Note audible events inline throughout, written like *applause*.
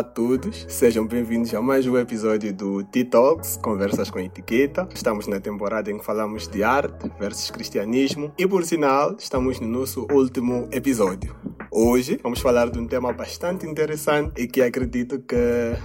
Olá a todos, sejam bem-vindos a mais um episódio do T-Talks, Conversas com Etiqueta. Estamos na temporada em que falamos de arte versus cristianismo e, por sinal, estamos no nosso último episódio. Hoje vamos falar de um tema bastante interessante e que acredito que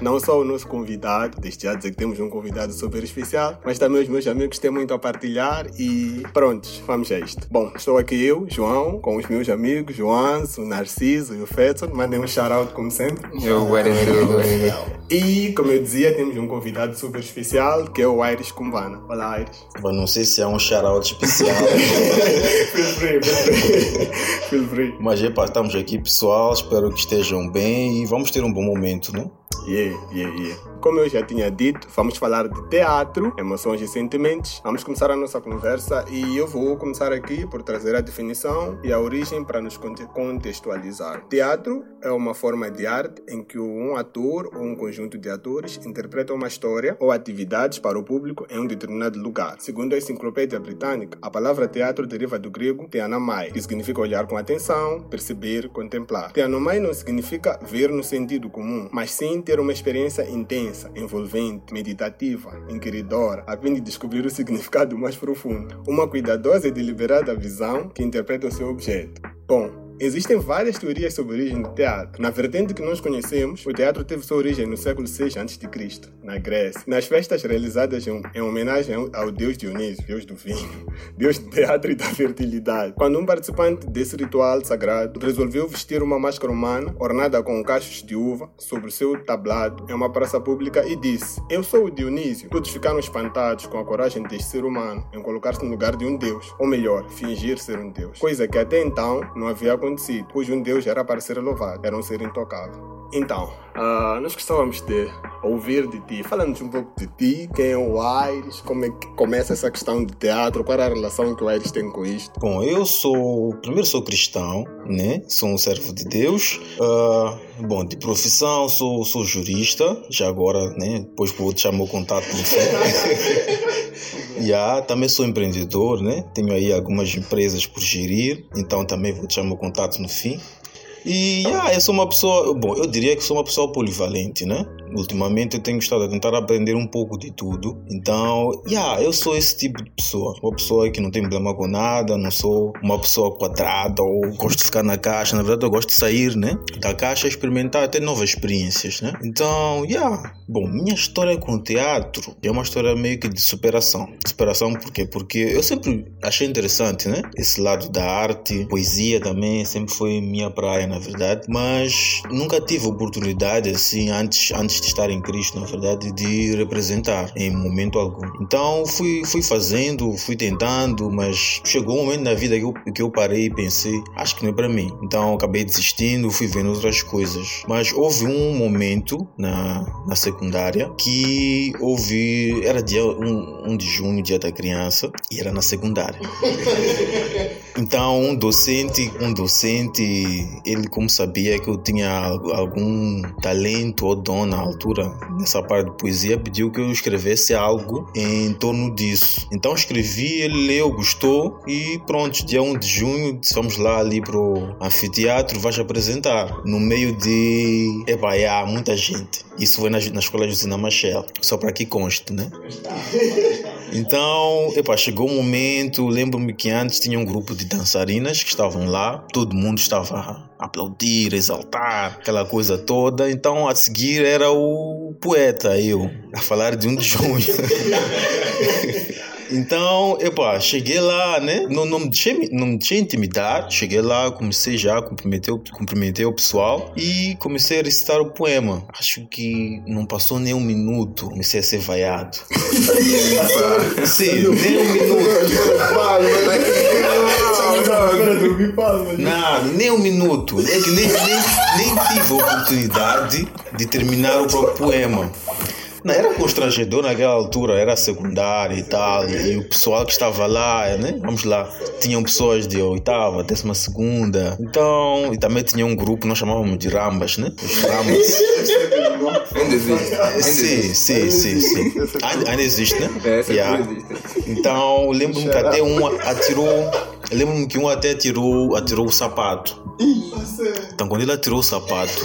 não só o nosso convidado, desde já dizer que temos um convidado super especial, mas também os meus amigos têm muito a partilhar e prontos, vamos a isto. Bom, estou aqui eu, João, com os meus amigos, João, o Narciso e o Fetson. Mandem um shout-out como sempre. Eu, E, como eu dizia, temos um convidado super especial que é o Iris Kumbana. Olá, Iris. Eu não sei se é um shout-out especial. *laughs* feel free, feel free. feel free. Mas, epa, estamos aqui, pessoal. Espero que estejam bem e vamos ter um bom momento, né? Yeah, yeah, yeah. Como eu já tinha dito, vamos falar de teatro, emoções e sentimentos. Vamos começar a nossa conversa e eu vou começar aqui por trazer a definição e a origem para nos contextualizar. Teatro é uma forma de arte em que um ator ou um conjunto de atores interpreta uma história ou atividades para o público em um determinado lugar. Segundo a enciclopédia britânica, a palavra teatro deriva do grego teanomai, que significa olhar com atenção, perceber, contemplar. Teanomai não significa ver no sentido comum, mas sim ter uma experiência intensa, envolvente, meditativa, inquiridora, a fim de descobrir o significado mais profundo. Uma cuidadosa e deliberada visão que interpreta o seu objeto. Bom, Existem várias teorias sobre a origem do teatro. Na vertente que nós conhecemos, o teatro teve sua origem no século VI a.C., na Grécia, nas festas realizadas em, em, homenagem ao deus Dionísio, deus do vinho, *laughs* deus do teatro e da fertilidade. Quando um participante desse ritual sagrado resolveu vestir uma máscara humana ornada com cachos de uva sobre o seu tablado em uma praça pública e disse: Eu sou o Dionísio. Todos ficaram espantados com a coragem deste ser humano em colocar-se no lugar de um deus, ou melhor, fingir ser um deus, coisa que até então não havia acontecido pois um Deus era para ser louvado, era um ser intocável. Então, uh, nós gostávamos de ouvir de ti. Fala-nos um pouco de ti, quem é o Aires, como é que começa essa questão de teatro, qual é a relação que o Aires tem com isto? Bom, eu sou, primeiro sou cristão, né? Sou um servo de Deus. Uh, bom, de profissão sou, sou jurista, já agora, né? Depois vou te chamar o contato no fim. yeah, também sou empreendedor, né? Tenho aí algumas empresas por gerir, então também vou te chamar o contato no fim. E yeah, eu sou uma pessoa, bom, eu diria que sou uma pessoa polivalente, né? Ultimamente eu tenho estado a tentar aprender um pouco de tudo. Então, yeah, eu sou esse tipo de pessoa. Uma pessoa que não tem problema com nada, não sou uma pessoa quadrada ou gosto de ficar na caixa. Na verdade, eu gosto de sair, né? Da caixa, experimentar até novas experiências, né? Então, yeah. Bom, minha história com o teatro é uma história meio que de superação. Superação por quê? Porque eu sempre achei interessante, né? Esse lado da arte, poesia também sempre foi minha praia, na verdade. Mas nunca tive oportunidade, assim, antes, antes de estar em Cristo, na verdade, de representar em momento algum. Então fui, fui fazendo, fui tentando, mas chegou um momento na vida que eu, que eu parei e pensei, acho que não é para mim. Então acabei desistindo, fui vendo outras coisas. Mas houve um momento na, na secundária que houve, era dia 1 um, de junho, dia da criança, e era na secundária. *laughs* Então um docente, um docente, ele como sabia que eu tinha algum talento ou dom na altura, nessa parte de poesia, pediu que eu escrevesse algo em torno disso. Então escrevi, ele leu, gostou e pronto, dia 1 de junho, vamos lá ali pro anfiteatro, vais apresentar. No meio de. Epá, há muita gente. Isso foi na, na escola Josina Machel, só para que conste, né? *laughs* Então, epa, chegou um momento, lembro-me que antes tinha um grupo de dançarinas que estavam lá, todo mundo estava a aplaudir, exaltar, aquela coisa toda. Então, a seguir era o poeta, eu, a falar de um de junho. *laughs* Então, epá, cheguei lá, né? Não, não, me deixei, não me deixei intimidar. Cheguei lá, comecei já a cumprimentar, cumprimentei o pessoal e comecei a recitar o poema. Acho que não passou nem um minuto, comecei a ser vaiado. *laughs* Sim, nem um minuto. Nada, nem um minuto. É que nem, nem, nem tive a oportunidade de terminar o próprio poema. Não, era constrangedor naquela altura, era secundária e tal, e o pessoal que estava lá, né? Vamos lá, tinham pessoas de oitava, décima segunda, então, e também tinha um grupo, nós chamávamos de rambas, né? Os rambas. *laughs* Ainda existe. Sim, sim, sim, sim. Ainda, ainda existe, né? É, yeah. Então, lembro-me que até um atirou. Lembro-me que um até atirou, atirou o sapato. Então, quando ele atirou o sapato,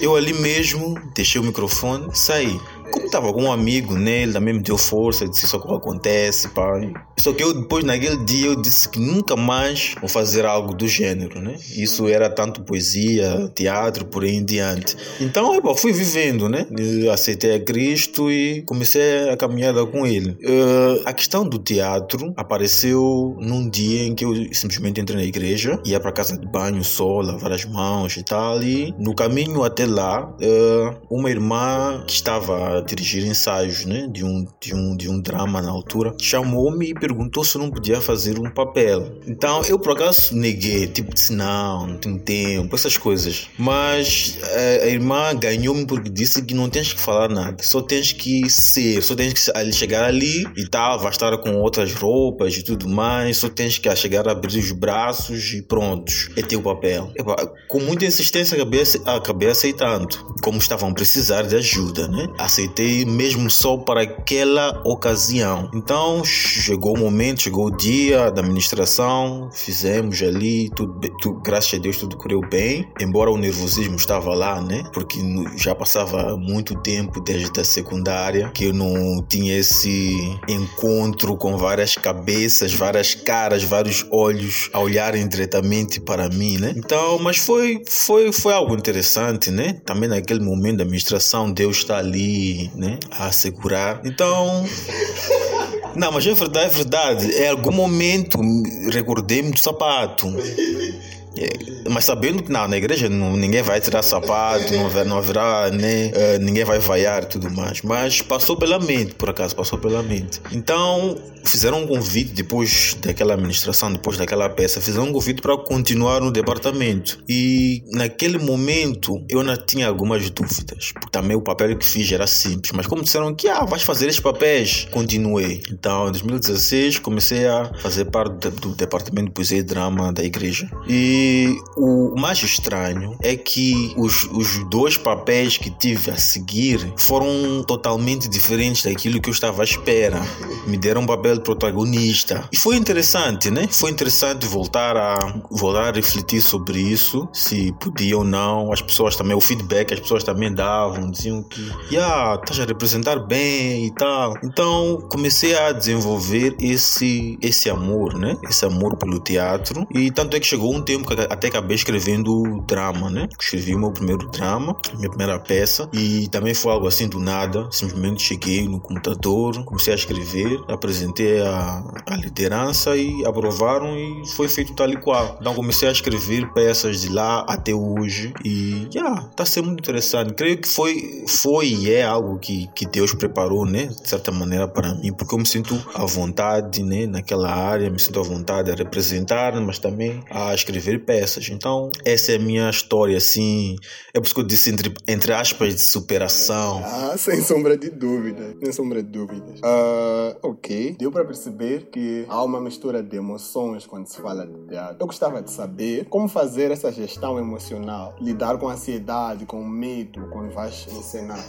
eu ali mesmo deixei o microfone, saí. Como estava com um amigo nele, também me deu força, disse isso que acontece, pá. Só que eu depois, naquele dia, eu disse que nunca mais vou fazer algo do gênero, né? Isso era tanto poesia, teatro, por aí em diante. Então, eu fui vivendo, né? Eu aceitei a Cristo e comecei a caminhada com ele. Uh, a questão do teatro apareceu num dia em que eu simplesmente entrei na igreja, ia para casa de banho só, lavar as mãos e tal, e no caminho até lá, uh, uma irmã que estava dirigir ensaios, né? De um, de um, de um drama na altura, chamou-me e perguntou se eu não podia fazer um papel. Então eu por acaso neguei, tipo, disse não, não tenho tempo, essas coisas. Mas a, eh, a irmã ganhou-me porque disse que não tens que falar nada, só tens que ser, só tens que chegar ali e tal, vai estar com outras roupas e tudo mais, só tens que chegar a abrir os braços e prontos, é teu papel. Com muita insistência acabei, acabei aceitando, como estavam precisar de ajuda, né? Aceitei mesmo só para aquela ocasião. Então chegou o momento, chegou o dia da administração, fizemos ali, tudo, tudo, graças a Deus tudo correu bem, embora o nervosismo estava lá, né? Porque já passava muito tempo desde a secundária que eu não tinha esse encontro com várias cabeças, várias caras, vários olhos a olharem diretamente para mim, né? Então, mas foi foi foi algo interessante, né? Também naquele momento da administração Deus está ali, né, a segurar. Então, não, mas é verdade, é verdade. Em algum momento recordei-me do sapato. É, mas sabendo que não, na igreja não, ninguém vai tirar sapato, não, não haverá, né, uh, ninguém vai vaiar e tudo mais. Mas passou pela mente, por acaso, passou pela mente. Então fizeram um convite depois daquela administração, depois daquela peça, fizeram um convite para continuar no departamento. E naquele momento eu ainda tinha algumas dúvidas, porque também o papel que fiz era simples. Mas como disseram que ah, vais fazer estes papéis, continuei. Então em 2016 comecei a fazer parte do departamento de poesia e drama da igreja. E o mais estranho é que os, os dois papéis que tive a seguir foram totalmente diferentes daquilo que eu estava à espera. Me deram um papel de protagonista. E foi interessante, né? Foi interessante voltar a, voltar a refletir sobre isso, se podia ou não. As pessoas também, o feedback, as pessoas também davam, diziam que, yeah, estás a representar bem e tal. Então comecei a desenvolver esse, esse amor, né? Esse amor pelo teatro. E tanto é que chegou um tempo que até acabei escrevendo drama, né? Escrevi o meu primeiro drama, minha primeira peça, e também foi algo assim do nada. Simplesmente cheguei no computador, comecei a escrever, apresentei a, a liderança e aprovaram e foi feito tal e qual. Então comecei a escrever peças de lá até hoje e já, yeah, tá sendo muito interessante. Creio que foi, foi e é algo que, que Deus preparou, né? De certa maneira para mim, porque eu me sinto à vontade, né? Naquela área, me sinto à vontade a representar, mas também a escrever peças. Então, essa é a minha história, assim. É por isso que eu disse entre, entre aspas de superação. Ah, *laughs* sem sombra de dúvida. Sem sombra de dúvidas. Uh, ok. Deu para perceber que há uma mistura de emoções quando se fala de teatro. Eu gostava de saber como fazer essa gestão emocional, lidar com a ansiedade, com o medo quando vais encenar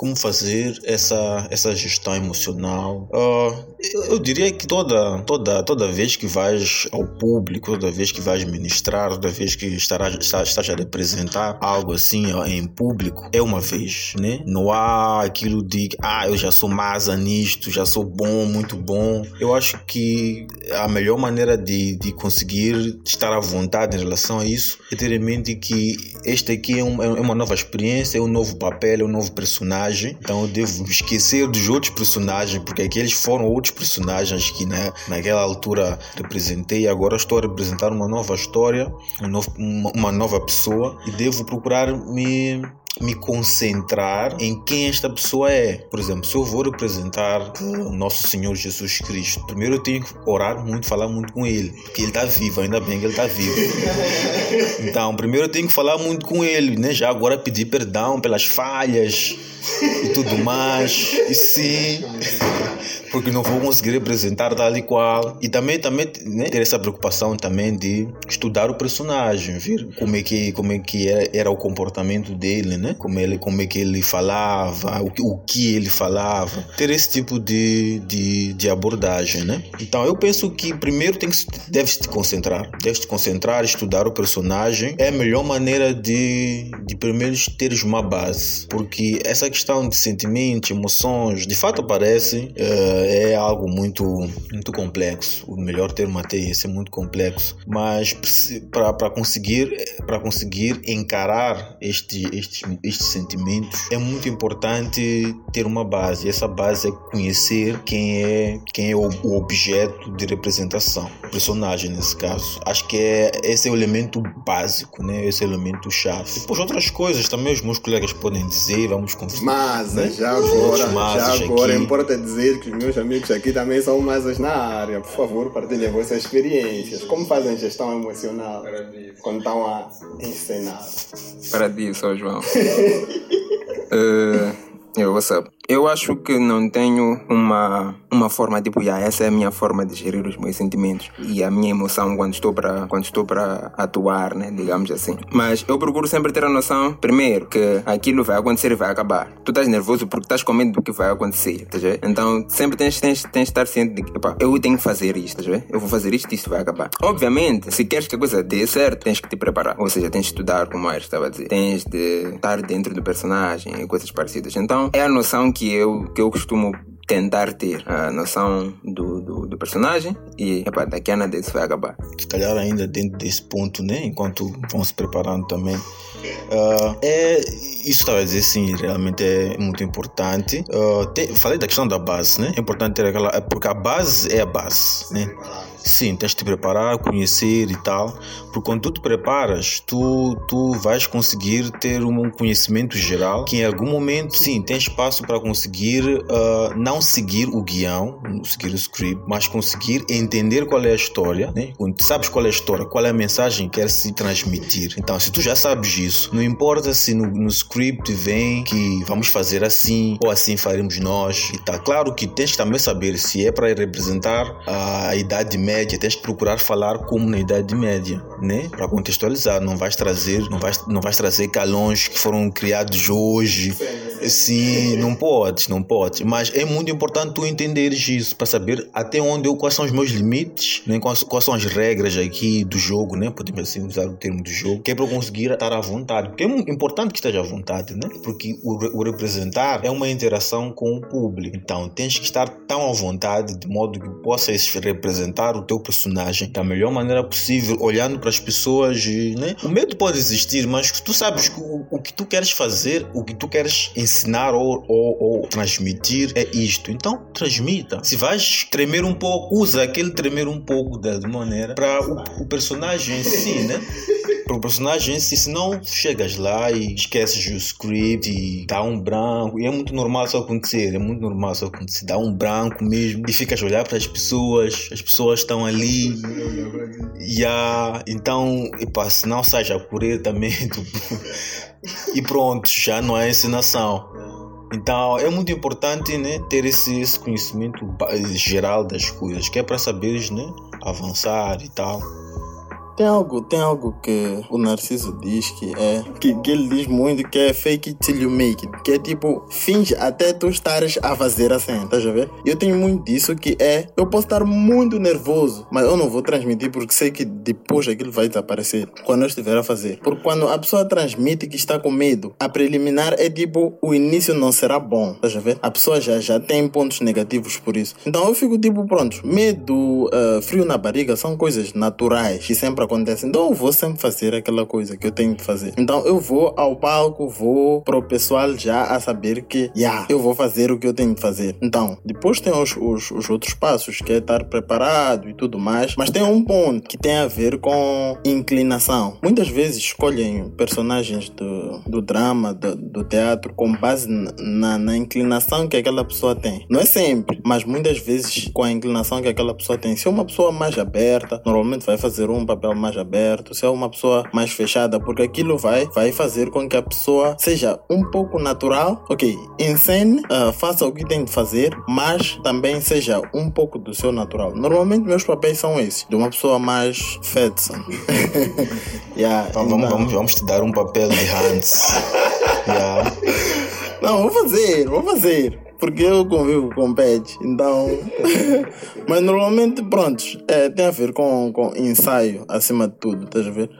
como fazer essa, essa gestão emocional. Uh, eu, diria que toda, toda, toda vez que vais ao público, toda vez que vais ministrar, toda vez que estarás, estás a representar algo assim em público, é uma vez, né? Não há aquilo de, ah, eu já sou massa nisto, já sou bom, muito bom. Eu acho que a melhor maneira de, de conseguir estar à vontade em relação a isso é ter em mente que este aqui é, um, é uma nova experiência, é um novo papel, é um novo personagem, então eu devo esquecer dos outros personagens, porque aqueles foram outros personagens que né, naquela altura representei, agora estou a representar uma nova história, um novo, uma, uma nova pessoa e devo procurar me me concentrar em quem esta pessoa é. Por exemplo, se eu vou representar o nosso Senhor Jesus Cristo, primeiro eu tenho que orar muito, falar muito com Ele, porque Ele está vivo, ainda bem que Ele está vivo. Então, primeiro eu tenho que falar muito com Ele, né? Já agora pedir perdão pelas falhas e tudo mais. E sim, porque não vou conseguir representar tal e qual. E também, também né, ter essa preocupação também de estudar o personagem, ver como é que, como é que era, era o comportamento dele, né? Como, ele, como é que ele falava, o, o que ele falava. Ter esse tipo de, de, de abordagem, né? Então eu penso que primeiro tem que, deves te concentrar. Deves te concentrar, estudar o personagem. É a melhor maneira de, de primeiro teres uma base. Porque essa questão de sentimentos, emoções, de fato aparecem. Uh, é algo muito, muito complexo. O melhor termo até esse é muito complexo. Mas para conseguir, para conseguir encarar este, estes, estes sentimentos, é muito importante ter uma base. Essa base é conhecer quem é, quem é o, o objeto de representação, o personagem nesse caso. Acho que é, esse é o elemento básico, né? esse é o elemento chave. Depois outras coisas também os meus colegas podem dizer, vamos conversar. Mas né? já agora, já agora aqui. importa dizer que os meus amigos aqui também são mais na área. Por favor, partilhem vossas experiências. Como fazem gestão emocional quando estão a encenar? Para só João. uh, *laughs* eu, what's up? Eu acho que não tenho uma, uma forma tipo, yeah, essa é a minha forma de gerir os meus sentimentos e a minha emoção quando estou para quando estou para atuar, né, digamos assim. Mas eu procuro sempre ter a noção, primeiro, que aquilo vai acontecer e vai acabar. Tu estás nervoso porque estás com medo do que vai acontecer, tá vendo? Então sempre tens, tens, tens de estar ciente de que, eu tenho que fazer isto, tá vendo? Eu vou fazer isto e isso vai acabar. Obviamente, se queres que a coisa dê certo, tens que te preparar. Ou seja, tens de estudar, como a estava a dizer. Tens de estar dentro do personagem e coisas parecidas. Então é a noção que que eu, que eu costumo tentar ter a noção do, do, do personagem e epa, daqui a nada isso vai acabar. Se calhar ainda dentro desse ponto, né, enquanto vão se preparando também, uh, é, isso estava a dizer sim, realmente é muito importante. Uh, te, falei da questão da base, né, é importante ter aquela, porque a base é a base, né. Sim, tens de te preparar, conhecer e tal. Porque quando tu te preparas, tu, tu vais conseguir ter um conhecimento geral que em algum momento, sim, tem espaço para conseguir uh, não seguir o guião, seguir o script, mas conseguir entender qual é a história. Né? Quando sabes qual é a história, qual é a mensagem que quer se transmitir. Então, se tu já sabes isso, não importa se no, no script vem que vamos fazer assim ou assim faremos nós e tal. Claro que tens também saber se é para representar a idade média média, tens que procurar falar como na idade média, né? Para contextualizar, não vais trazer, não vais, não vais trazer calões que foram criados hoje. Sim, não podes, não podes. Mas é muito importante tu entenderes isso para saber até onde eu, quais são os meus limites, né? Quais, quais são as regras aqui do jogo, né? Podemos assim usar o termo do jogo, que é para conseguir estar à vontade. Porque é importante que esteja à vontade, né? Porque o, o representar é uma interação com o público. Então tens que estar tão à vontade de modo que possas representar o teu personagem da melhor maneira possível, olhando para as pessoas, né? O medo pode existir, mas tu sabes o, o que tu queres fazer, o que tu queres ensinar ou, ou, ou, transmitir é isto. Então, transmita. Se vais tremer um pouco, usa aquele tremer um pouco da maneira para o, o personagem em si, né? Para o personagem se não chegas lá e esqueces o script e dá um branco e é muito normal isso acontecer é muito normal isso acontecer dá um branco mesmo e ficas a olhar para as pessoas as pessoas estão ali yeah, então epa, se não a correr também *laughs* e pronto já não é encenação então é muito importante né, ter esse, esse conhecimento geral das coisas, que é para saberes né, avançar e tal. Tem algo, tem algo que o Narciso diz que é. Que, que ele diz muito que é fake till you make it. Que é tipo, finge até tu estares a fazer assim, tá a ver? Eu tenho muito disso que é. Eu posso estar muito nervoso, mas eu não vou transmitir porque sei que depois aquilo vai desaparecer. Quando eu estiver a fazer. Porque quando a pessoa transmite que está com medo, a preliminar é tipo, o início não será bom, tá a ver? A pessoa já, já tem pontos negativos por isso. Então eu fico tipo, pronto, medo, uh, frio na barriga são coisas naturais que sempre acontece. Então eu vou sempre fazer aquela coisa que eu tenho que fazer. Então eu vou ao palco, vou pro pessoal já a saber que, yeah, eu vou fazer o que eu tenho que fazer. Então, depois tem os, os, os outros passos, que é estar preparado e tudo mais. Mas tem um ponto que tem a ver com inclinação. Muitas vezes escolhem personagens do, do drama, do, do teatro, com base na, na inclinação que aquela pessoa tem. Não é sempre, mas muitas vezes com a inclinação que aquela pessoa tem. Se é uma pessoa mais aberta, normalmente vai fazer um papel mais aberto, ser uma pessoa mais fechada, porque aquilo vai, vai fazer com que a pessoa seja um pouco natural, ok, encene, uh, faça o que tem de fazer, mas também seja um pouco do seu natural. Normalmente meus papéis são esses, de uma pessoa mais fedson. *laughs* yeah, então vamos, vamos, vamos te dar um papel de Hans. *laughs* yeah. Não, vou fazer, vou fazer porque eu convivo com pet, então. *laughs* Mas normalmente, pronto, é, tem a ver com, com ensaio acima de tudo, estás a ver?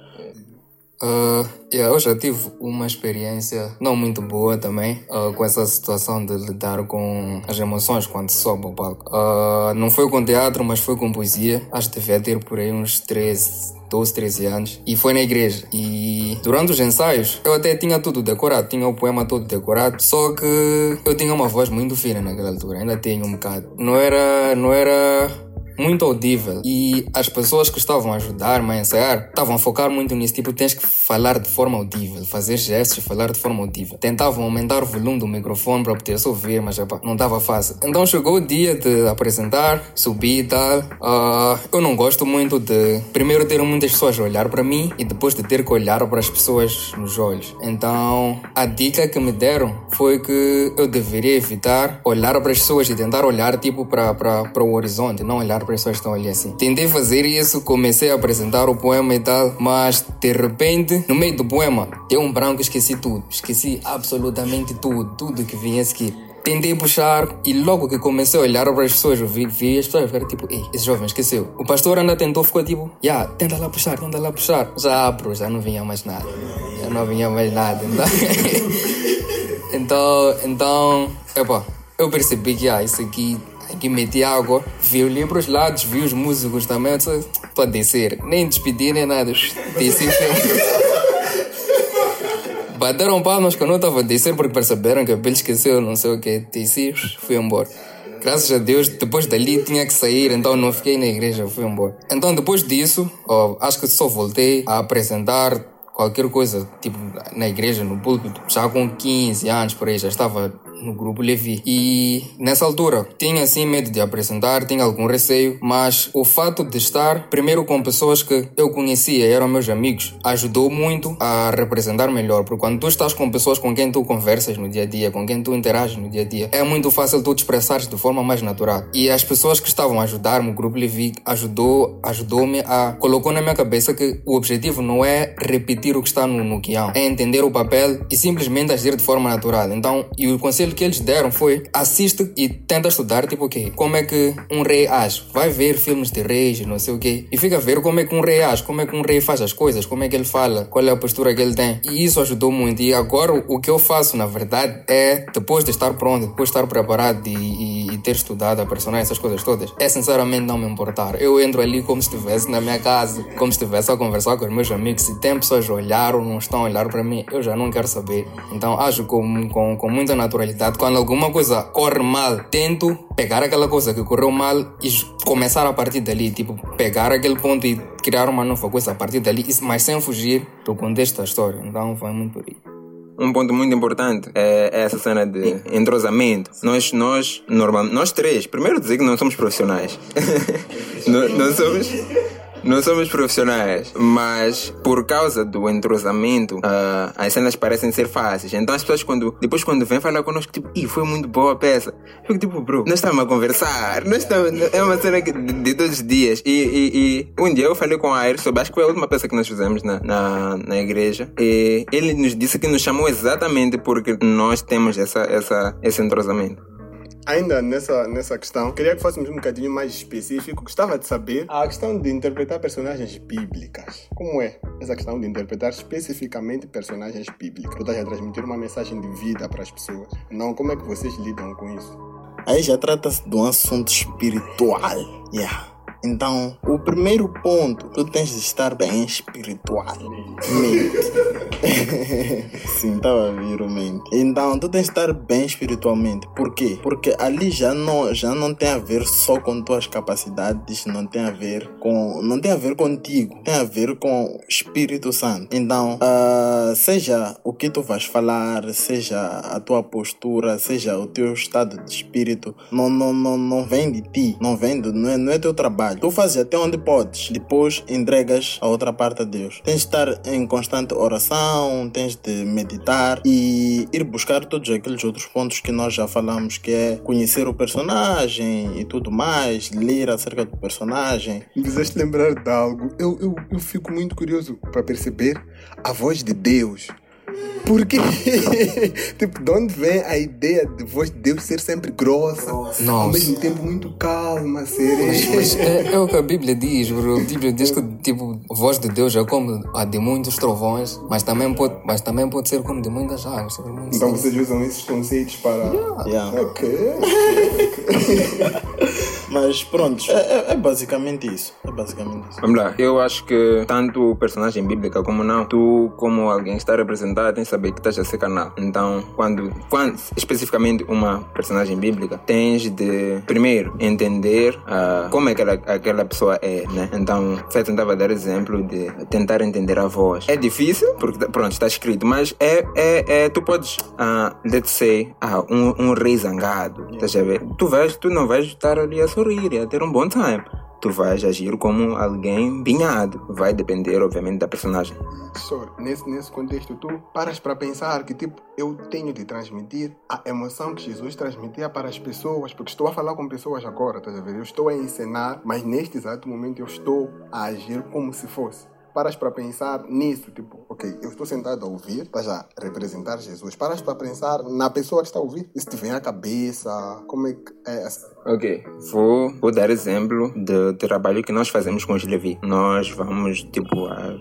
Uh, yeah, eu já tive uma experiência não muito boa também uh, com essa situação de lidar com as emoções quando sobe ao palco. Uh, não foi com teatro, mas foi com poesia. Acho que devia ter por aí uns 13, 12, 13 anos. E foi na igreja. E durante os ensaios, eu até tinha tudo decorado, tinha o poema todo decorado. Só que eu tinha uma voz muito fina naquela altura, ainda tenho um bocado. Não era. Não era muito audível e as pessoas que estavam a ajudar-me a ensaiar estavam a focar muito nisso, tipo, tens que falar de forma audível, fazer gestos falar de forma audível. Tentavam aumentar o volume do microfone para poder-se ouvir, mas não dava fácil. Então chegou o dia de apresentar, subir e tal. Uh, eu não gosto muito de primeiro ter muitas pessoas a olhar para mim e depois de ter que olhar para as pessoas nos olhos. Então a dica que me deram foi que eu deveria evitar olhar para as pessoas e tentar olhar tipo para, para, para o horizonte, não olhar pessoas estão ali assim. Tentei fazer isso, comecei a apresentar o poema e tal, mas de repente, no meio do poema, deu um branco, esqueci tudo. Esqueci absolutamente tudo, tudo que vinha a seguir. Tentei puxar e logo que comecei a olhar para as pessoas, vi, vi as pessoas ficaram tipo, ei, esse jovem esqueceu. O pastor ainda tentou, ficou tipo, já, yeah, tenta lá puxar, tenta lá puxar. Já, bro, já não vinha mais nada. Já não vinha mais nada. Então, *laughs* então, então epa, eu percebi que, ah, isso aqui que meti água, vi ali para os lados, vi os músicos também, disse, pode descer, nem despedir nem nada, desci Bateram palmas que eu não estava a descer porque perceberam que ele esqueceu, não sei o que, desci, fui embora. Graças a Deus, depois dali tinha que sair, então não fiquei na igreja, fui embora. Então depois disso, oh, acho que só voltei a apresentar qualquer coisa, tipo na igreja, no púlpito, já com 15 anos por aí, já estava no grupo Levi. E nessa altura tinha assim medo de apresentar, tinha algum receio, mas o fato de estar primeiro com pessoas que eu conhecia, eram meus amigos, ajudou muito a representar melhor, porque quando tu estás com pessoas com quem tu conversas no dia a dia, com quem tu interages no dia a dia, é muito fácil tu te expressares de forma mais natural. E as pessoas que estavam a ajudar-me, o grupo Levi, ajudou, ajudou-me a colocou na minha cabeça que o objetivo não é repetir o que está no, no é entender o papel e simplesmente agir de forma natural. Então, e o conselho conselho que eles deram foi assiste e tenta estudar, tipo, o quê? Como é que um rei age? Vai ver filmes de reis, não sei o quê, e fica a ver como é que um rei age, como é que um rei faz as coisas, como é que ele fala, qual é a postura que ele tem. E isso ajudou muito. E agora o que eu faço, na verdade, é depois de estar pronto, depois de estar preparado e, e, e ter estudado a personagem, essas coisas todas, é sinceramente não me importar. Eu entro ali como se estivesse na minha casa, como se estivesse a conversar com os meus amigos. Se tem pessoas a olhar ou não estão a olhar para mim, eu já não quero saber. Então ajo com, com, com muita naturalidade quando alguma coisa corre mal, tento pegar aquela coisa que correu mal e começar a partir dali. Tipo, pegar aquele ponto e criar uma nova coisa a partir dali, mas sem fugir do contexto da história. Então, foi muito por aí um ponto muito importante é essa cena de entrosamento. Nós, nós, normal, nós três, primeiro dizer que não somos profissionais. *laughs* não, não somos não somos profissionais, mas por causa do entrosamento, uh, as cenas parecem ser fáceis. Então as pessoas, quando, depois, quando vêm falar conosco, tipo, Ih, foi muito boa a peça, eu fico tipo, bro, nós estamos a conversar, nós estamos, é uma cena de, de todos os dias. E, e, e, um dia eu falei com a Air sobre, acho que foi a última peça que nós fizemos na, na, na igreja, e ele nos disse que nos chamou exatamente porque nós temos essa, essa, esse entrosamento. Ainda nessa, nessa questão, queria que fôssemos um bocadinho mais específico. Gostava de saber a questão de interpretar personagens bíblicas. Como é essa questão de interpretar especificamente personagens bíblicas? Tu estás a transmitir uma mensagem de vida para as pessoas. Não, como é que vocês lidam com isso? Aí já trata-se de um assunto espiritual. Yeah. Então, o primeiro ponto, tu tens de estar bem espiritualmente. *laughs* Sim, estava a vir o mente. Então, tu tens de estar bem espiritualmente. Por quê? Porque ali já não, já não tem a ver só com tuas capacidades, não tem a ver com. Não tem a ver contigo, tem a ver com o Espírito Santo. Então, ah, seja o que tu vais falar, seja a tua postura, seja o teu estado de espírito, não, não, não, não vem de ti, não vem do, não, é, não é teu trabalho. Tu fazes até onde podes, depois entregas a outra parte a Deus. Tens de estar em constante oração, tens de meditar e ir buscar todos aqueles outros pontos que nós já falamos, que é conhecer o personagem e tudo mais, ler acerca do personagem. Me fizeste lembrar de algo. Eu, eu, eu fico muito curioso para perceber a voz de Deus. Porque, *laughs* tipo, de onde vem a ideia de voz de Deus ser sempre grossa, ao Nossa. mesmo tempo muito calma, serena? *laughs* Mas, é, é o que a Bíblia diz, bro. A Bíblia diz que tipo, a voz de Deus é como a de muitos trovões, mas também pode, mas também pode ser como de muitas águas. Então vocês usam esses conceitos para. Yeah. Ok. *laughs* Mas pronto, é, é- é basicamente isso. É basicamente isso. Vamos lá, eu acho que tanto o personagem bíblica como não, tu, como alguém que está a representar, tens de saber que estás a ser canal. Então, quando, quando especificamente uma personagem bíblica, tens de, primeiro, entender ah, como é que aquela, aquela pessoa é, né? Então, você tentava dar exemplo de tentar entender a voz. É difícil, porque, pronto, está escrito, mas é, é, é tu podes, ah, let's say, ah, um, um rei zangado, estás a ver? Tu, vais, tu não vais estar ali a sorrir e a ter um bom time tu vais agir como alguém pinhado. Vai depender, obviamente, da personagem. Sor, nesse, nesse contexto, tu paras para pensar que, tipo, eu tenho de transmitir a emoção que Jesus transmitia para as pessoas, porque estou a falar com pessoas agora, a ver? Eu estou a ensinar, mas neste exato momento eu estou a agir como se fosse. Paras para pensar nisso, tipo, ok, eu estou sentado a ouvir, estás a representar Jesus. Paras para pensar na pessoa que está a ouvir. Isso te vem à cabeça, como é que é essa? Ok, vou, vou dar exemplo do trabalho que nós fazemos com os Levi. Nós vamos, tipo, a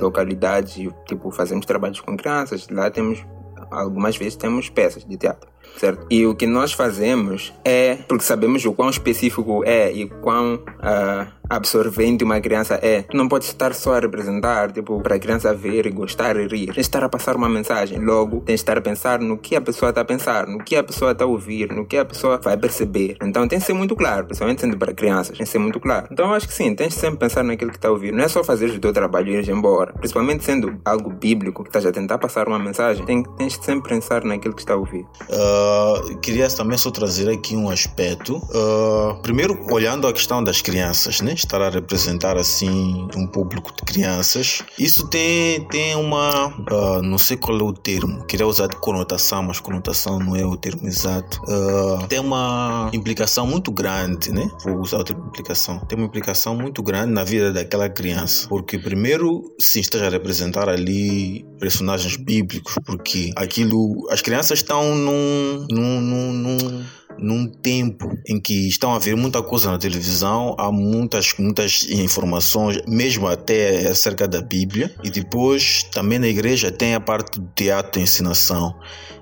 localidades, e, tipo, fazemos trabalhos com crianças. Lá temos, algumas vezes, temos peças de teatro, certo? E o que nós fazemos é, porque sabemos o quão específico é e quão ah, absorvente uma criança é. Tu não pode estar só a representar, tipo, para a criança ver e gostar e rir. Tens de estar a passar uma mensagem. Logo, tens de estar a pensar no que a pessoa está a pensar, no que a pessoa está a ouvir, no que a pessoa vai perceber. Então tem que ser muito claro, principalmente sendo para crianças, tem que ser muito claro. Então acho que sim, tens de sempre pensar naquilo que está a ouvir. Não é só fazer o teu trabalho e ir embora. Principalmente sendo algo bíblico, que estás a tentar passar uma mensagem, tens de sempre pensar naquilo que está a ouvir. Ah, queria também só trazer aqui um aspecto. Ah, primeiro, olhando a questão das crianças, né? Estar a representar assim um público de crianças. Isso tem, tem uma. ah, não sei qual é o termo. Queria usar de conotação, mas conotação não é o termo exato. Tem uma implicação muito grande, né? Vou usar outra implicação. Tem uma implicação muito grande na vida daquela criança. Porque, primeiro, sim, estás a representar ali personagens bíblicos, porque aquilo. As crianças estão num, num, num, num, num tempo em que estão a ver muita coisa na televisão, há muitas, muitas informações, mesmo até acerca da Bíblia, e depois também na igreja tem a parte do teatro e ensinação.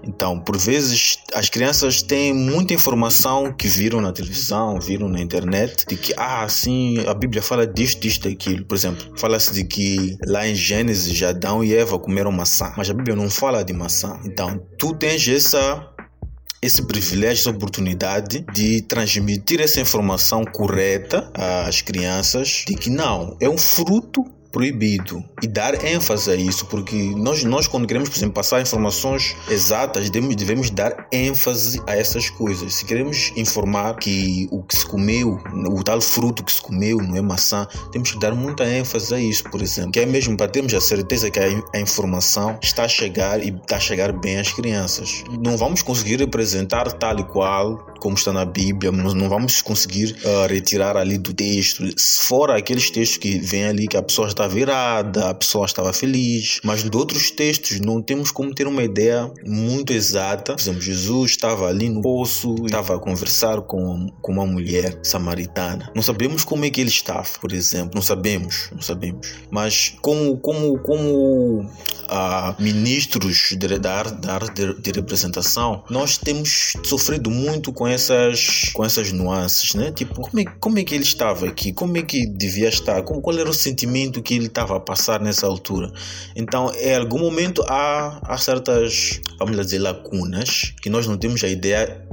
Então, por vezes, as crianças têm muita informação que viram na televisão, viram na internet, de que, ah, sim, a Bíblia fala disto, disto, daquilo. Por exemplo, fala-se de que lá em Gênesis, Adão e Eva comeram maçã, mas a Bíblia não fala de maçã. Então, tu tens essa esse privilégio, essa oportunidade de transmitir essa informação correta às crianças de que não, é um fruto proibido e dar ênfase a isso, porque nós, nós quando queremos, por exemplo, passar informações exatas, devemos, devemos dar ênfase a essas coisas. Se queremos informar que o que se comeu, o tal fruto que se comeu não é maçã, temos que dar muita ênfase a isso, por exemplo, que é mesmo para termos a certeza que a, a informação está a chegar e está a chegar bem às crianças. Não vamos conseguir representar tal e qual como está na Bíblia, não vamos conseguir ah, retirar ali do texto, fora aqueles textos que vem ali que a pessoa está virada, a pessoa estava feliz, mas de outros textos não temos como ter uma ideia muito exata. Por exemplo, Jesus estava ali no poço, estava a conversar com, com uma mulher samaritana. Não sabemos como é que ele estava, por exemplo, não sabemos, não sabemos. Mas como como como ah, ministros de, da área de, de representação, nós temos sofrido muito com essas com essas nuances, né? Tipo, como é, como é que ele estava aqui? Como é que devia estar? Como, qual era o sentimento que que ele estava a passar nessa altura. Então, em algum momento há, há certas, vamos dizer, lacunas que nós não temos a ideia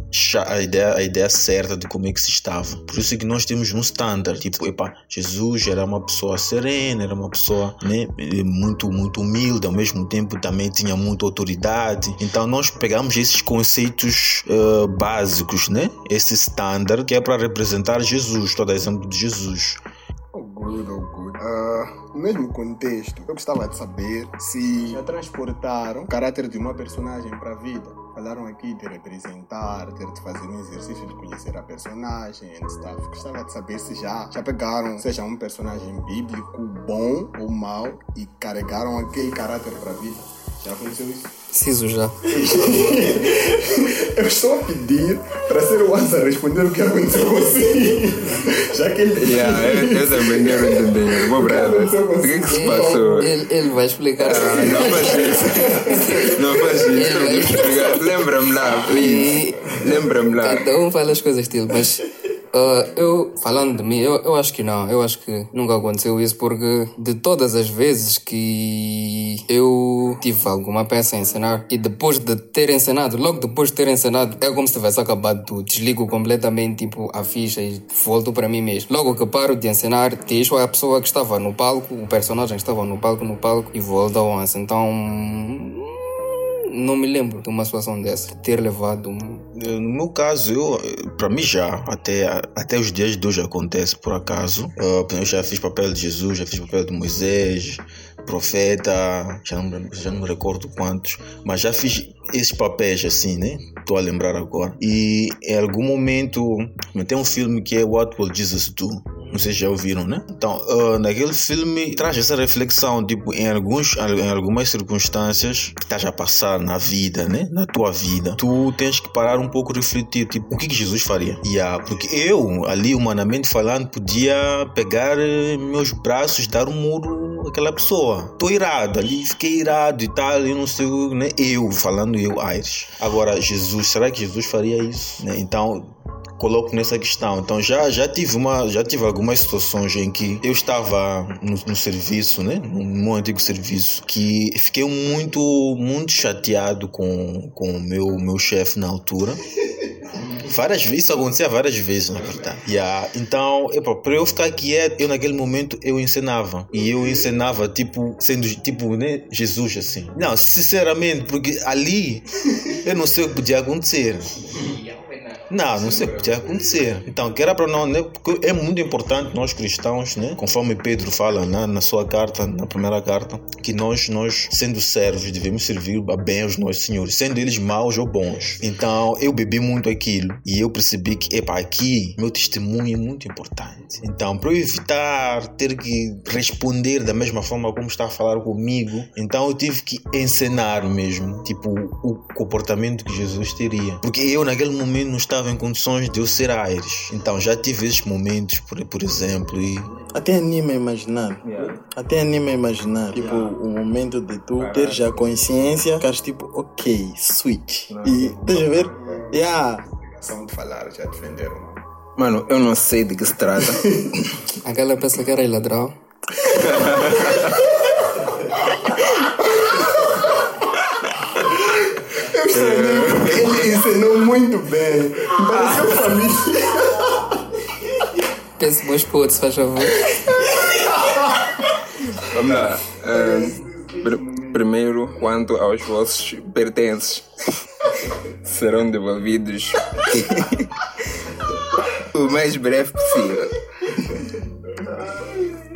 a ideia, a ideia certa de como é que se estava. Por isso é que nós temos um standard, tipo, epa, Jesus era uma pessoa serena, era uma pessoa né, muito, muito humilde, ao mesmo tempo também tinha muita autoridade. Então nós pegamos esses conceitos uh, básicos, né? Esse standard que é para representar Jesus, todo exemplo de Jesus. No mesmo contexto, eu gostava de saber se já transportaram o caráter de uma personagem para a vida falaram aqui de representar, de fazer um exercício de conhecer a personagem and stuff. Gostava de saber se já, já pegaram, seja um personagem bíblico bom ou mau e carregaram aquele caráter para a vida. Já aconteceu isso? Preciso já. *laughs* Eu estou a pedir para ser o Asa a responder o que aconteceu consigo. Já que ele. Yeah, eu, eu também quero entender. Meu brother, o que, que se passou? Ele, ele vai explicar. Ah, não faz isso. *laughs* Não faz isso. Não explicar. Lembra-me lá, please. Lembra-me lá. Cada um fala as coisas dele, mas Uh, eu, falando de mim, eu, eu acho que não. Eu acho que nunca aconteceu isso porque de todas as vezes que eu tive alguma peça a encenar e depois de ter encenado, logo depois de ter encenado, é como se tivesse acabado tudo. Desligo completamente tipo, a ficha e volto para mim mesmo. Logo que paro de encenar, deixo a pessoa que estava no palco, o personagem que estava no palco, no palco e volto ao once. Então não me lembro de uma situação dessa, de ter levado um... No meu caso, eu, para mim já, até, até os dias de hoje acontece por acaso. Eu já fiz papel de Jesus, já fiz papel de Moisés, profeta, já não, já não me recordo quantos, mas já fiz esses papéis assim, né? Estou a lembrar agora. E em algum momento, tem um filme que é What Will Jesus Do? Se já ouviram, né? Então, uh, naquele filme traz essa reflexão, tipo, em, alguns, em algumas circunstâncias que estás a passar na vida, né? Na tua vida, tu tens que parar um pouco e refletir, tipo, o que, que Jesus faria? Yeah, porque eu, ali, humanamente falando, podia pegar eh, meus braços, dar um muro àquela pessoa. Tô irado, ali fiquei irado e tal, eu não sei, né? Eu, falando eu, Aires. Agora, Jesus, será que Jesus faria isso? Né? Então, coloco nessa questão. Então já já tive uma já tive algumas situações em que eu estava no, no serviço, né, no meu antigo serviço, que fiquei muito muito chateado com com o meu meu chefe na altura. Várias vezes, isso acontecia várias vezes, na verdade. Yeah. Então, para eu ficar quieto, eu naquele momento eu ensinava. E eu ensinava, tipo, sendo tipo, né, Jesus assim. Não, sinceramente, porque ali eu não sei o que podia acontecer. Não, não sei, podia acontecer. Então, que era para não, né? Porque é muito importante nós cristãos, né? Conforme Pedro fala né? na sua carta, na primeira carta, que nós, nós sendo servos, devemos servir bem aos nossos senhores, sendo eles maus ou bons. Então, eu bebi muito aquilo e eu percebi que, epa, aqui, meu testemunho é muito importante. Então, para eu evitar ter que responder da mesma forma como está a falar comigo, então eu tive que ensinar mesmo, tipo, o comportamento que Jesus teria. Porque eu, naquele momento, não estava estava em condições de eu ser Aires. Então já tive esses momentos, por, por exemplo, e. Até anima a imaginar. Yeah. Até anima a imaginar. Tipo, o momento de tu ter já consciência, ficares tipo, ok, switch. E, deixa eu ver? Yeah. São de falar, já defenderam. Mano, eu não sei de que se trata. *laughs* Aquela peça que era ladrão. *laughs* Ele *laughs* ensinou muito bem. Pareceu família. Pense meus putos, faz favor. Vamos lá. Um, pr primeiro, quanto aos vossos pertences, *laughs* serão devolvidos *laughs* o mais breve possível.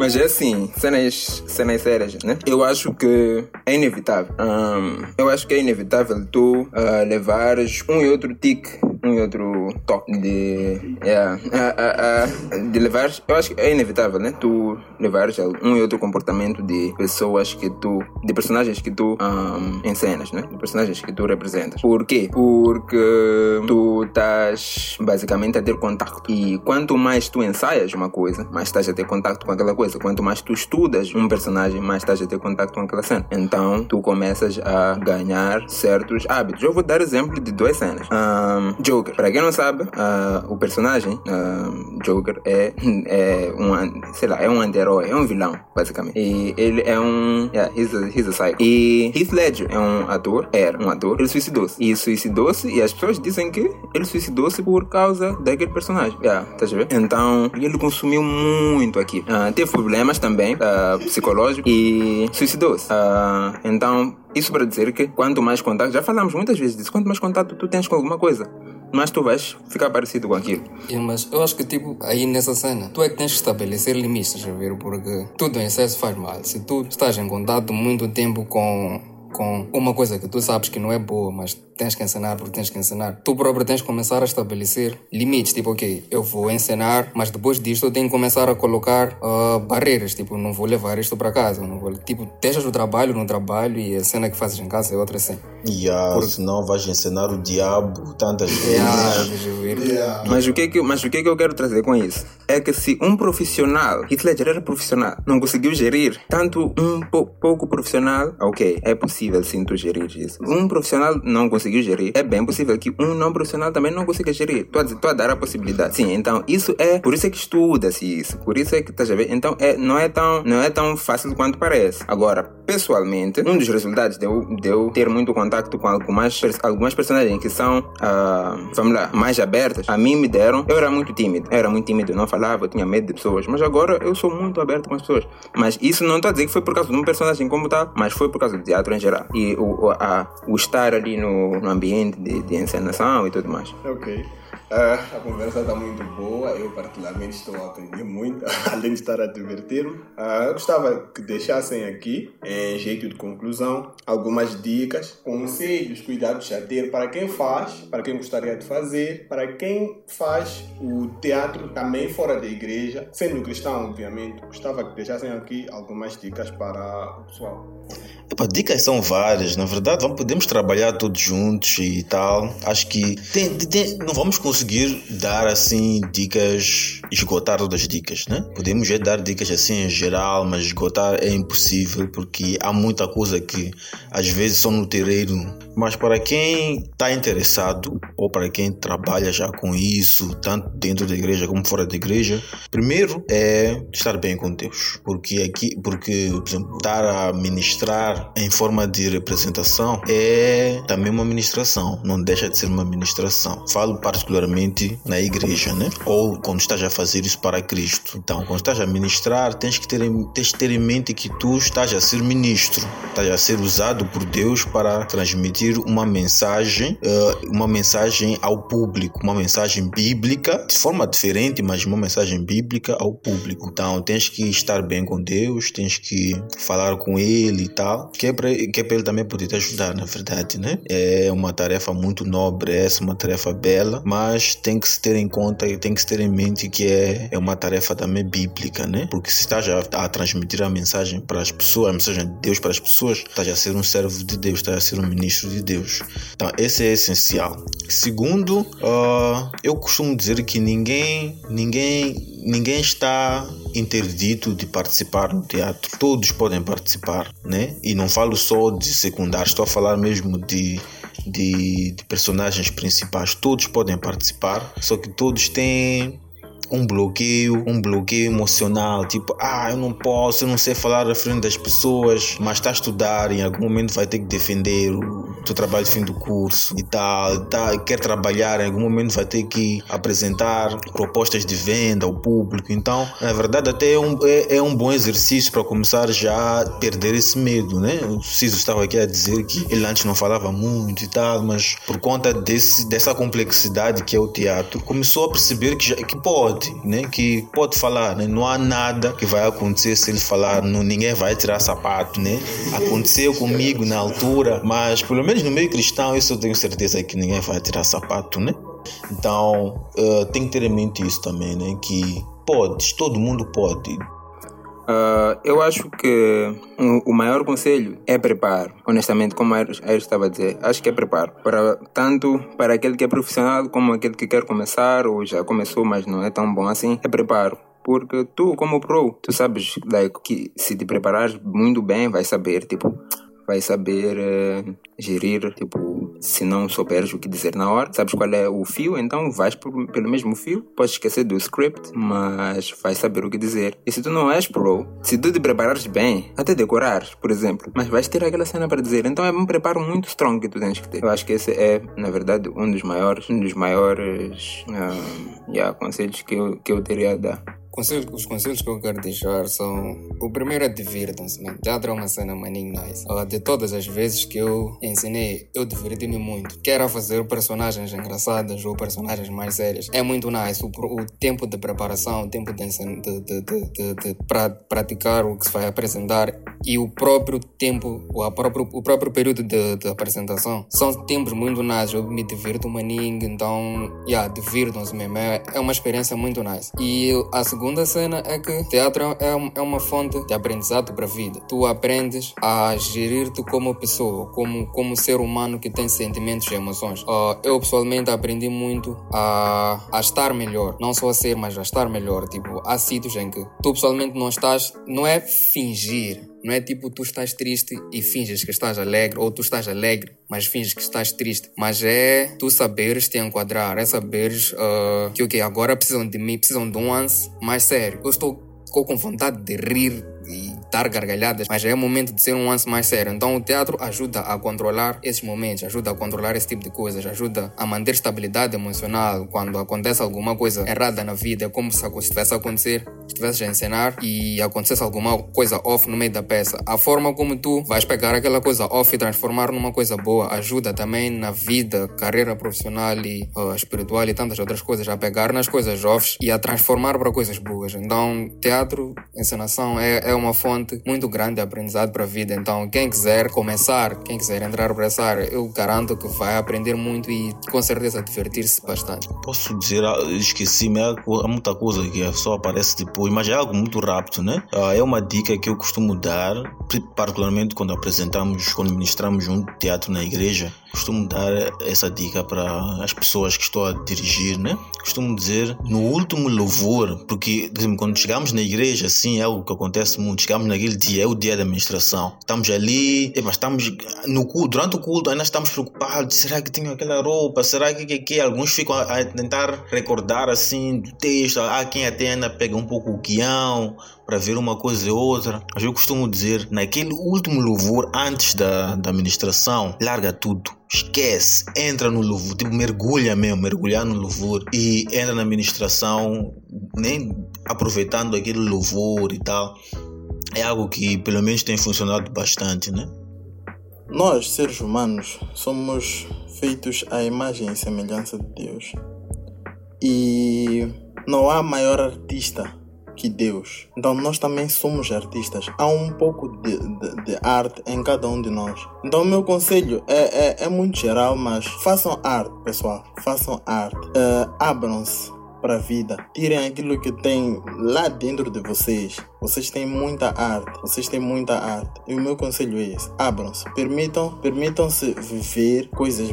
Mas é assim, cenas, cenas sérias, né? Eu acho que é inevitável. Um, eu acho que é inevitável tu uh, levares um e outro tique um e outro toque de. Yeah, uh, uh, uh, de levar. Eu acho que é inevitável, né? Tu levares um e outro comportamento de pessoas que tu. de personagens que tu um, encenas, né? De personagens que tu representas. Por quê? Porque tu tu estás basicamente a ter contacto. E quanto mais tu ensaias uma coisa, mais estás a ter contacto com aquela coisa. Quanto mais tu estudas um personagem, mais estás a ter contacto com aquela cena. Então tu começas a ganhar certos hábitos. Eu vou dar exemplo de duas cenas. Um, Joker. Para quem não sabe, uh, o personagem um, Joker é, é um, sei lá, é um anti-herói, é um vilão, basicamente. E ele é um. Yeah, he's a, he's a psycho. E Heath Ledger é um ator, era um ator, ele suicidou-se. E suicidou-se, e as pessoas dizem que ele suicidou-se por causa daquele personagem. Yeah, tá a ver? Então, ele consumiu muito aqui. Uh, teve problemas também uh, psicológicos e suicidou-se. Uh, então, isso para dizer que quanto mais contato, já falamos muitas vezes disso, quanto mais contato tu tens com alguma coisa, mais tu vais ficar parecido com aquilo. Mas eu acho que, tipo, aí nessa cena, tu é que tens que estabelecer limites, estás a ver? Porque tudo em excesso faz mal. Se tu estás em contato muito tempo com, com uma coisa que tu sabes que não é boa, mas tens que ensinar porque tens que ensinar. Tu próprio tens que começar a estabelecer limites. Tipo, ok, eu vou ensinar, mas depois disto eu tenho que começar a colocar uh, barreiras. Tipo, não vou levar isto para casa. Não vou, tipo, deixas o trabalho no trabalho e a cena que fazes em casa é outra cena. Yeah, Porque... senão vais ensinar o diabo tantas *laughs* vezes. Yeah, yeah. Mas, o que é que, mas o que é que eu quero trazer com isso? É que se um profissional, Ledger era profissional, não conseguiu gerir tanto um pouco profissional, ok, é possível sim tu gerir isso. Um profissional não conseguiu conseguiu gerir, é bem possível que um não profissional também não consiga gerir. Estou a, a dar a possibilidade. Sim, então isso é, por isso é que estuda-se isso, por isso é que estás a ver. Então é, não, é tão, não é tão fácil quanto parece. Agora, pessoalmente, um dos resultados de eu, de ter muito contato com algumas, algumas personagens que são, uh, vamos lá, mais abertas, a mim me deram, eu era muito tímido, eu era muito tímido, não falava, eu tinha medo de pessoas, mas agora eu sou muito aberto com as pessoas. Mas isso não estou a dizer que foi por causa de um personagem como tal, mas foi por causa do teatro em geral. E o, a, o estar ali no, no ambiente de, de encenação e tudo mais. Ok. Uh, a conversa está muito boa, eu particularmente estou a aprender muito, *laughs* além de estar a divertir-me. Uh, gostava que deixassem aqui, em jeito de conclusão, algumas dicas, conselhos, cuidados a ter para quem faz, para quem gostaria de fazer, para quem faz o teatro também fora da igreja, sendo cristão, obviamente. Gostava que deixassem aqui algumas dicas para o pessoal. Epa, dicas são várias, na verdade, vamos, podemos trabalhar todos juntos e tal. Acho que tem, tem, não vamos conseguir dar assim dicas, esgotar todas as dicas, né? Podemos já dar dicas assim em geral, mas esgotar é impossível porque há muita coisa que às vezes só no terreiro. Mas para quem está interessado ou para quem trabalha já com isso, tanto dentro da igreja como fora da igreja, primeiro é estar bem com Deus, porque aqui, porque por exemplo, estar a ministrar em forma de representação é também uma ministração, não deixa de ser uma ministração. Falo particularmente na igreja, né? Ou quando estás a fazer isso para Cristo. Então, quando estás a ministrar, tens que ter, tens que ter em mente que tu estás a ser ministro, estás a ser usado por Deus para transmitir uma mensagem, uh, uma mensagem ao público, uma mensagem bíblica, de forma diferente, mas uma mensagem bíblica ao público. Então, tens que estar bem com Deus, tens que falar com Ele e tal que é para é ele também poder te ajudar, na verdade, né? É uma tarefa muito nobre, essa, uma tarefa bela, mas tem que se ter em conta e tem que se ter em mente que é, é uma tarefa também bíblica, né? Porque se estás a, a transmitir a mensagem para as pessoas, a mensagem de Deus para as pessoas, estás a ser um servo de Deus, estás a ser um ministro de Deus. Então, esse é essencial. Segundo, uh, eu costumo dizer que ninguém, ninguém ninguém está interdito de participar no teatro. Todos podem participar, né? E não falo só de secundários, estou a falar mesmo de, de, de personagens principais. Todos podem participar, só que todos têm um bloqueio, um bloqueio emocional, tipo, ah, eu não posso, eu não sei falar à frente das pessoas, mas está a estudar, em algum momento vai ter que defender o teu trabalho de fim do curso e tal, tá, quer trabalhar, em algum momento vai ter que apresentar propostas de venda ao público. Então, na verdade, até é um, é, é um bom exercício para começar já a perder esse medo, né? O Ciso estava aqui a dizer que ele antes não falava muito e tal, mas por conta desse, dessa complexidade que é o teatro, começou a perceber que, já, que pode né? Que pode falar, né? Não há nada que vai acontecer se ele falar, não, ninguém vai tirar sapato, né? Aconteceu comigo na altura, mas pelo menos no meio cristão isso eu tenho certeza que ninguém vai tirar sapato, né? Então, uh, tem que ter em mente isso também, né? Que pode, todo mundo pode. Ah, eu acho que o, maior conselho é preparo. Honestamente, como a Aires estava a dizer, acho que é preparo. Para, tanto para aquele que é profissional como aquele que quer começar ou já começou, mas não é tão bom assim, é preparo. Porque tu, como pro, tu sabes like, que se te preparares muito bem, vai saber, tipo, vai saber eh, gerir, tipo, se não souberes o que dizer na hora, sabes qual é o fio, então vais por, pelo mesmo fio, podes esquecer do script, mas vais saber o que dizer. E se tu não és pro, se tu te preparares bem, até decorares, por exemplo, mas vais ter aquela cena para dizer, então é um preparo muito strong que tu tens que ter. Eu acho que esse é, na verdade, um dos maiores, um dos maiores uh, yeah, conselhos que eu, que eu teria a dar. Conselhos, os conselhos que eu quero deixar são: o primeiro é divirtam-se, né? Teatro é uma cena maninho nice. Uh, de todas as vezes que eu ensinei, eu diverti-me muito. Quer a fazer personagens engraçadas ou personagens mais sérias, é muito nice. O, o tempo de preparação, o tempo de, de, de, de, de pra, praticar o que se vai apresentar e o próprio tempo, o, próprio, o próprio período de, de apresentação são tempos muito nice. Eu me divirto maninho, então, yeah, divirtam-se mesmo. É, é uma experiência muito nice. E a segunda segunda cena é que teatro é, é uma fonte de aprendizado para a vida. Tu aprendes a gerir-te como pessoa, como, como ser humano que tem sentimentos e emoções. Uh, eu pessoalmente aprendi muito a, a estar melhor, não só a ser, mas a estar melhor. Tipo, há sítios em que tu pessoalmente não estás, não é fingir, não é tipo tu estás triste e finges que estás alegre, ou tu estás alegre, mas finges que estás triste. Mas é tu saberes te enquadrar, é saberes uh, que, ok, agora precisam de mim, precisam de um lance mais sério. Eu estou com vontade de rir e dar gargalhadas, mas é o momento de ser um lance mais sério. Então o teatro ajuda a controlar esses momentos, ajuda a controlar esse tipo de coisas, ajuda a manter estabilidade emocional quando acontece alguma coisa errada na vida. É como se estivesse a acontecer, estivesse a encenar e acontecesse alguma coisa off no meio da peça. A forma como tu vais pegar aquela coisa off e transformar numa coisa boa ajuda também na vida, carreira profissional e uh, espiritual e tantas outras coisas, a pegar nas coisas offs e a transformar para coisas boas. Então, teatro, encenação é, é uma fonte muito grande de aprendizado para a vida. Então, quem quiser começar, quem quiser entrar para essa área, eu garanto que vai aprender muito e com certeza divertir-se bastante. Posso dizer, ah, esqueci-me, há muita coisa que só aparece depois, mas é algo muito rápido, né? Ah, é uma dica que eu costumo dar, particularmente quando apresentamos, quando ministramos um teatro na igreja costumo dar essa dica para as pessoas que estou a dirigir, né? Costumo dizer no último louvor, porque quando chegamos na igreja, assim, é algo que acontece muito. Chegamos naquele dia, é o dia da administração. Estamos ali, epa, estamos no culto, durante o culto ainda estamos preocupados. Será que tenho aquela roupa? Será que que, que? Alguns ficam a, a tentar recordar assim do texto. Há quem até ainda pega um pouco o guião para ver uma coisa e outra. Mas eu costumo dizer, naquele último louvor antes da, da larga tudo. Esquece, entra no louvor, tipo, mergulha mesmo, mergulhar no louvor e entra na administração, nem aproveitando aquele louvor e tal. É algo que pelo menos tem funcionado bastante, né? Nós, seres humanos, somos feitos à imagem e semelhança de Deus. E não há maior artista que Deus. Então nós também somos artistas. Há um pouco de, de, de arte em cada um de nós. Então meu conselho é, é, é, muito geral, mas façam arte, pessoal. Façam arte. Uh, Abram-se para a vida. Tirem aquilo que tem lá dentro de vocês. Vocês têm muita arte. Vocês têm muita arte. E o meu conselho é esse. Abram-se. Permitam, permitam-se viver coisas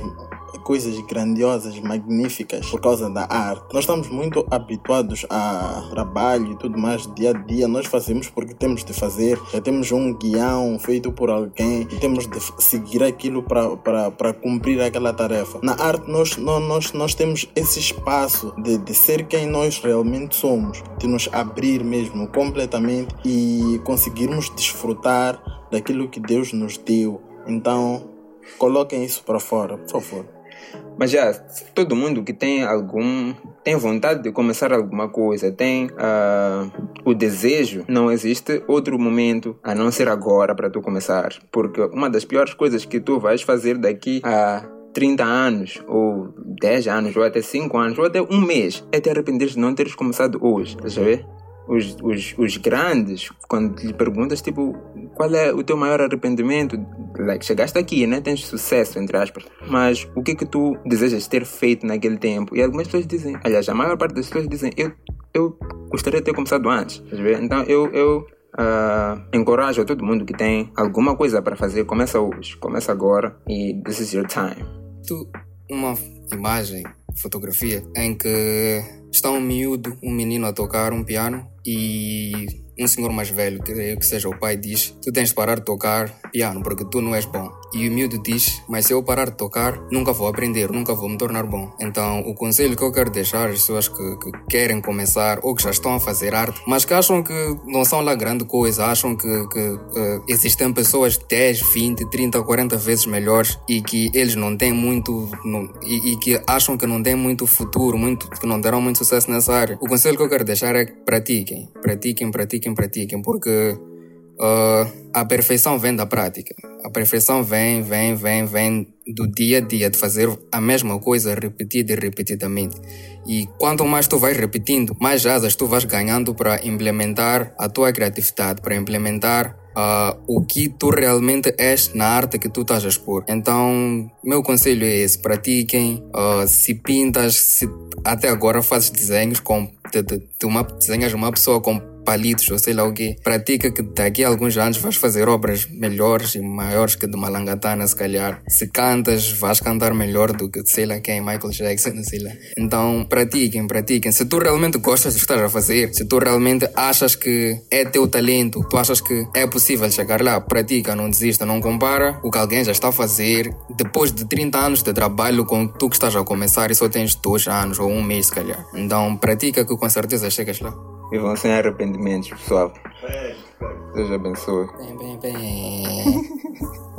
coisas grandiosas, magníficas por causa da arte. Nós estamos muito habituados a trabalho e tudo mais dia a dia. Nós fazemos porque temos de fazer. Já temos um guião feito por alguém e temos de seguir aquilo para cumprir aquela tarefa. Na arte, nós, nós, nós temos esse espaço de, de ser quem nós realmente somos, de nos abrir mesmo completamente e conseguirmos desfrutar daquilo que Deus nos deu. Então, coloquem isso para fora, por favor. Mas já, todo mundo que tem algum. tem vontade de começar alguma coisa, tem uh, o desejo, não existe outro momento a não ser agora para tu começar. Porque uma das piores coisas que tu vais fazer daqui a 30 anos, ou 10 anos, ou até 5 anos, ou até um mês, é te arrepender de não teres começado hoje. Estás a ver? Os, os, os grandes, quando lhe perguntas, tipo, qual é o teu maior arrependimento? Like, chegaste aqui, né? Tens sucesso, entre aspas. Mas o que que tu desejas ter feito naquele tempo? E algumas pessoas dizem, aliás, a maior parte das pessoas dizem, eu, eu gostaria de ter começado antes. Então eu, eu Uh, encorajo a todo mundo que tem alguma coisa para fazer, começa hoje, começa agora e this is your time. Tu, uma imagem, fotografia, em que está um miúdo, um menino a tocar um piano e um senhor mais velho, que, que seja o pai, diz: Tu tens de parar de tocar piano porque tu não és bom. E o miúdo diz: Mas se eu parar de tocar, nunca vou aprender, nunca vou me tornar bom. Então, o conselho que eu quero deixar às pessoas que, que querem começar ou que já estão a fazer arte, mas que acham que não são lá grande coisa, acham que, que uh, existem pessoas 10, 20, 30, 40 vezes melhores e que eles não têm muito. Não, e, e, que acham que não têm muito futuro, muito, que não terão muito sucesso nessa área. O conselho que eu quero deixar é que pratiquem, pratiquem, pratiquem, pratiquem, porque uh, a perfeição vem da prática. A perfeição vem, vem, vem, vem do dia a dia, de fazer a mesma coisa repetida e repetidamente. E quanto mais tu vais repetindo, mais asas tu vais ganhando para implementar a tua criatividade, para implementar uh, o que tu realmente és na arte que tu estás a expor. Então, meu conselho é esse: pratiquem. Uh, se pintas, se até agora fazes desenhos com. De, de, de uma, desenhas uma pessoa com palitos ou sei lá o quê. Pratica que daqui a alguns anos vais fazer obras melhores e maiores que de Malangatana, se calhar. Se cantas, vais cantar melhor do que sei lá quem, Michael Jackson, *laughs* sei lá. Então, pratiquem, pratiquem. Se tu realmente gostas do que estás a fazer, se tu realmente achas que é teu talento, tu achas que é possível chegar lá, pratica, não desista, não compara o que alguém já está a fazer depois de 30 anos de trabalho com tu que estás a começar e só tens 2 anos ou um mês, se calhar. Então, pratica que com certeza chegas lá. Vivam sem arrependimentos, pessoal. Deus abençoe. Bem, bem, bem. *laughs*